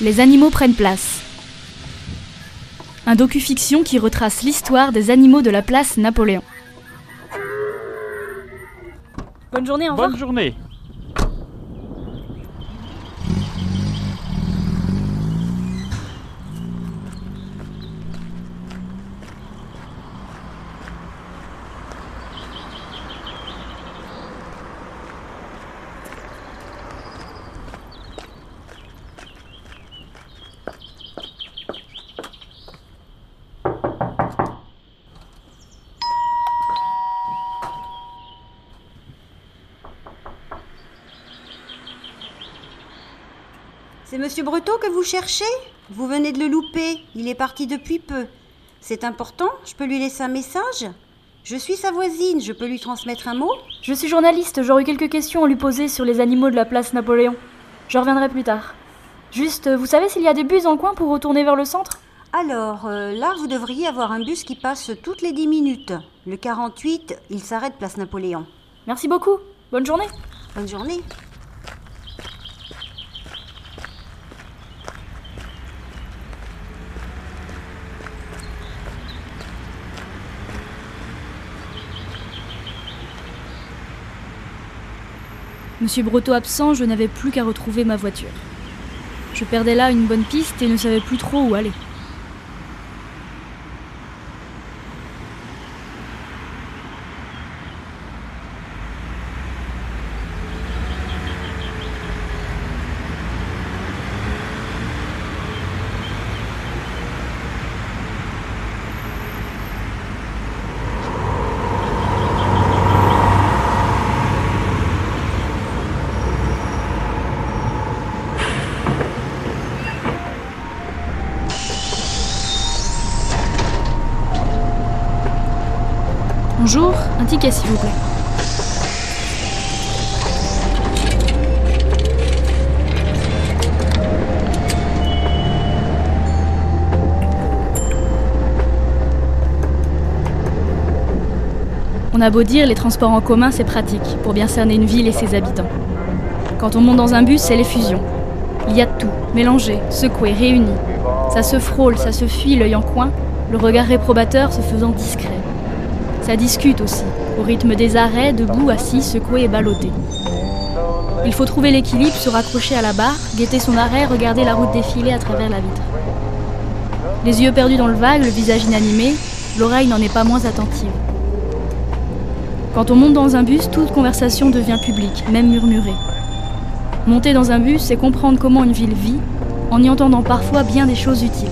Les animaux prennent place. Un docu-fiction qui retrace l'histoire des animaux de la place Napoléon. Bonne journée, au revoir. Bonne journée. C'est Monsieur Breton que vous cherchez? Vous venez de le louper. Il est parti depuis peu. C'est important? Je peux lui laisser un message? Je suis sa voisine. Je peux lui transmettre un mot? Je suis journaliste, j'aurais quelques questions à lui poser sur les animaux de la place Napoléon. Je reviendrai plus tard. Juste, vous savez s'il y a des bus dans le coin pour retourner vers le centre? Alors, euh, là, vous devriez avoir un bus qui passe toutes les 10 minutes. Le 48, il s'arrête place Napoléon. Merci beaucoup. Bonne journée. Bonne journée. Monsieur Breton absent, je n'avais plus qu'à retrouver ma voiture. Je perdais là une bonne piste et ne savais plus trop où aller. Bonjour, un ticket s'il vous plaît. On a beau dire, les transports en commun c'est pratique pour bien cerner une ville et ses habitants. Quand on monte dans un bus, c'est l'effusion. Il y a tout, mélangé, secoué, réuni. Ça se frôle, ça se fuit l'œil en coin, le regard réprobateur se faisant discret. Ça discute aussi, au rythme des arrêts, debout, assis, secoué et ballotté. Il faut trouver l'équilibre, se raccrocher à la barre, guetter son arrêt, regarder la route défiler à travers la vitre. Les yeux perdus dans le vague, le visage inanimé, l'oreille n'en est pas moins attentive. Quand on monte dans un bus, toute conversation devient publique, même murmurée. Monter dans un bus, c'est comprendre comment une ville vit, en y entendant parfois bien des choses utiles.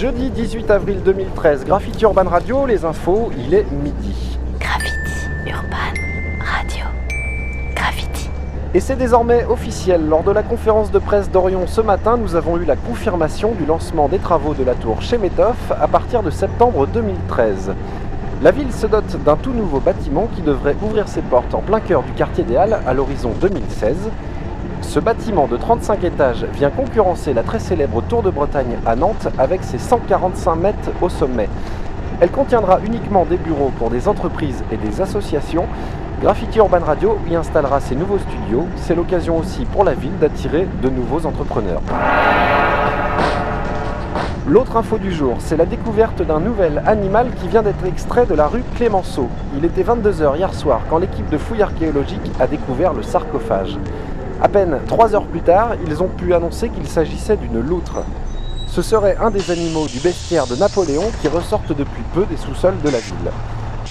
Jeudi 18 avril 2013, Graffiti Urban Radio, les infos, il est midi. Graffiti Urban Radio. Graffiti. Et c'est désormais officiel. Lors de la conférence de presse d'Orion ce matin, nous avons eu la confirmation du lancement des travaux de la tour Chemetov à partir de septembre 2013. La ville se dote d'un tout nouveau bâtiment qui devrait ouvrir ses portes en plein cœur du quartier des Halles à l'horizon 2016. Ce bâtiment de 35 étages vient concurrencer la très célèbre Tour de Bretagne à Nantes avec ses 145 mètres au sommet. Elle contiendra uniquement des bureaux pour des entreprises et des associations. Graffiti Urban Radio y installera ses nouveaux studios. C'est l'occasion aussi pour la ville d'attirer de nouveaux entrepreneurs. L'autre info du jour, c'est la découverte d'un nouvel animal qui vient d'être extrait de la rue Clémenceau. Il était 22h hier soir quand l'équipe de fouilles archéologiques a découvert le sarcophage. À peine trois heures plus tard, ils ont pu annoncer qu'il s'agissait d'une loutre. Ce serait un des animaux du bestiaire de Napoléon qui ressortent depuis peu des sous-sols de la ville.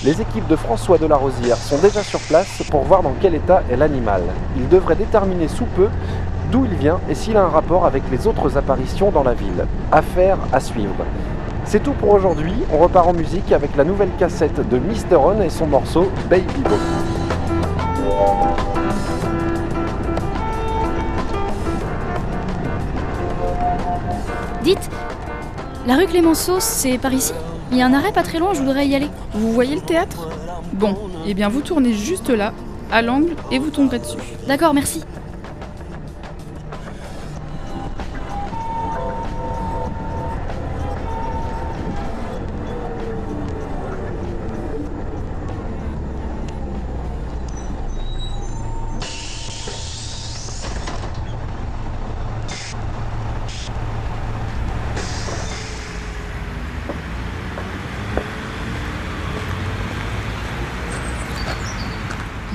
Les équipes de François de sont déjà sur place pour voir dans quel état est l'animal. Ils devraient déterminer sous peu d'où il vient et s'il a un rapport avec les autres apparitions dans la ville. Affaire à suivre. C'est tout pour aujourd'hui, on repart en musique avec la nouvelle cassette de Mr. On et son morceau Baby Boat. Dites, la rue Clémenceau, c'est par ici? Il y a un arrêt pas très loin, je voudrais y aller. Vous voyez le théâtre? Bon, eh bien vous tournez juste là, à l'angle, et vous tomberez dessus. D'accord, merci.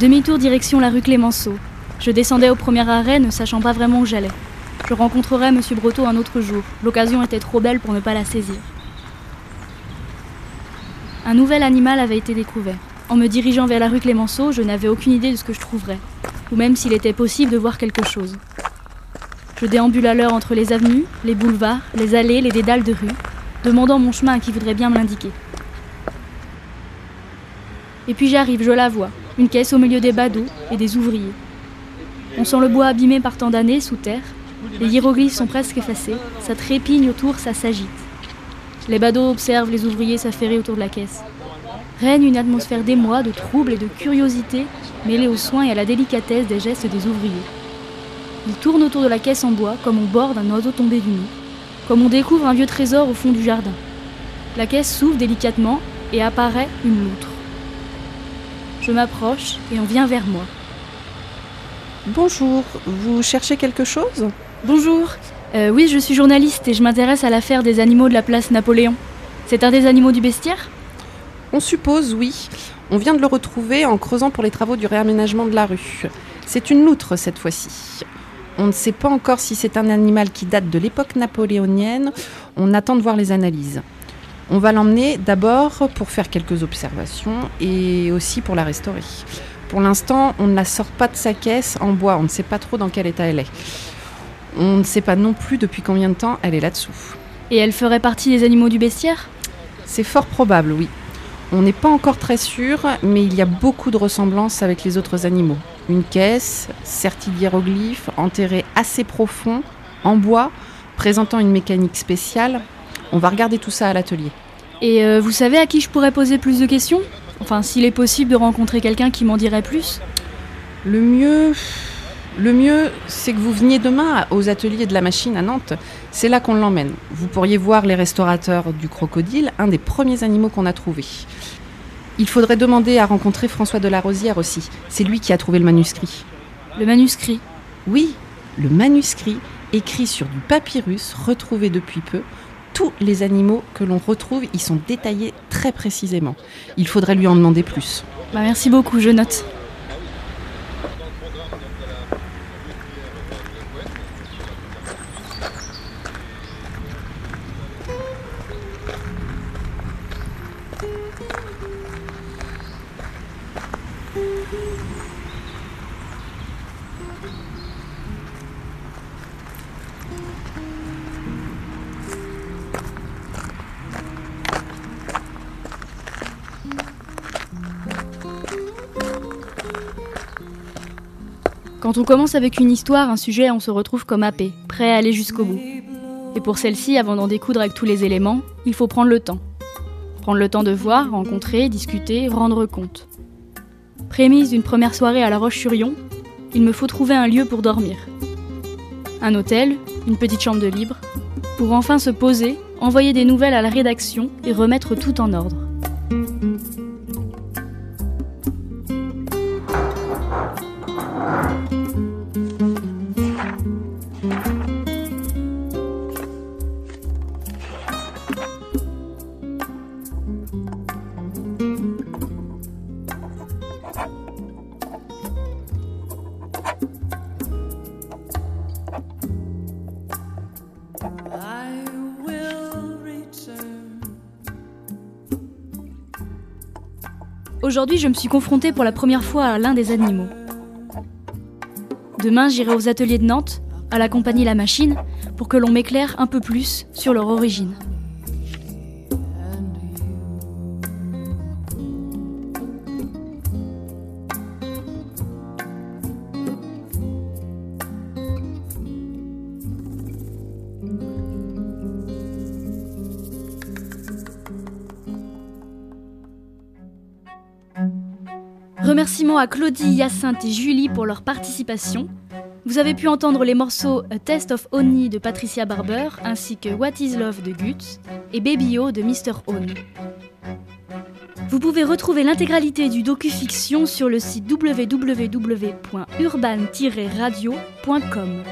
Demi-tour direction la rue Clémenceau. Je descendais au premier arrêt, ne sachant pas vraiment où j'allais. Je rencontrerai Monsieur Breteau un autre jour. L'occasion était trop belle pour ne pas la saisir. Un nouvel animal avait été découvert. En me dirigeant vers la rue Clémenceau, je n'avais aucune idée de ce que je trouverais, ou même s'il était possible de voir quelque chose. Je déambule l'heure entre les avenues, les boulevards, les allées, les dédales de rue, demandant mon chemin à qui voudrait bien me l'indiquer. Et puis j'arrive, je la vois, une caisse au milieu des badauds et des ouvriers. On sent le bois abîmé par tant d'années sous terre, les hiéroglyphes sont presque effacés, ça trépigne autour, ça s'agite. Les badauds observent les ouvriers s'affairer autour de la caisse. Règne une atmosphère d'émoi, de trouble et de curiosité mêlée aux soins et à la délicatesse des gestes des ouvriers. Ils tournent autour de la caisse en bois comme on borde un oiseau tombé du nid, comme on découvre un vieux trésor au fond du jardin. La caisse s'ouvre délicatement et apparaît une loutre. Je m'approche et on vient vers moi. Bonjour, vous cherchez quelque chose? Bonjour. Euh, oui, je suis journaliste et je m'intéresse à l'affaire des animaux de la place Napoléon. C'est un des animaux du bestiaire? On suppose, oui. On vient de le retrouver en creusant pour les travaux du réaménagement de la rue. C'est une loutre cette fois-ci. On ne sait pas encore si c'est un animal qui date de l'époque napoléonienne. On attend de voir les analyses. On va l'emmener d'abord pour faire quelques observations et aussi pour la restaurer. Pour l'instant, on ne la sort pas de sa caisse en bois. On ne sait pas trop dans quel état elle est. On ne sait pas non plus depuis combien de temps elle est là-dessous. Et elle ferait partie des animaux du bestiaire? C'est fort probable, oui. On n'est pas encore très sûr, mais il y a beaucoup de ressemblances avec les autres animaux. Une caisse, sertie d'hiéroglyphes, enterrée assez profond, en bois, présentant une mécanique spéciale. On va regarder tout ça à l'atelier. Et euh, vous savez à qui je pourrais poser plus de questions? Enfin, s'il est possible de rencontrer quelqu'un qui m'en dirait plus? Le mieux, le mieux, c'est que vous veniez demain aux ateliers de la machine à Nantes. C'est là qu'on l'emmène. Vous pourriez voir les restaurateurs du crocodile, un des premiers animaux qu'on a trouvé. Il faudrait demander à rencontrer François de la Rosière aussi. C'est lui qui a trouvé le manuscrit. Le manuscrit? Oui, le manuscrit écrit sur du papyrus retrouvé depuis peu. Tous les animaux que l'on retrouve y sont détaillés très précisément. Il faudrait lui en demander plus. Bah merci beaucoup, je note. Quand on commence avec une histoire, un sujet, on se retrouve comme happé, prêt à aller jusqu'au bout. Et pour celle-ci, avant d'en découdre avec tous les éléments, il faut prendre le temps. Prendre le temps de voir, rencontrer, discuter, rendre compte. Prémisse d'une première soirée à La Roche-sur-Yon, il me faut trouver un lieu pour dormir. Un hôtel, une petite chambre de libre, pour enfin se poser, envoyer des nouvelles à la rédaction et remettre tout en ordre. Aujourd'hui, je me suis confrontée pour la première fois à l'un des animaux. Demain, j'irai aux ateliers de Nantes, à la compagnie La Machine, pour que l'on m'éclaire un peu plus sur leur origine. Remerciements à Claudie, Hyacinthe et Julie pour leur participation. Vous avez pu entendre les morceaux A Test of Honey de Patricia Barber ainsi que What is Love de Guts et Baby O de Mr. Own. Vous pouvez retrouver l'intégralité du docu-fiction sur le site www.urban-radio.com.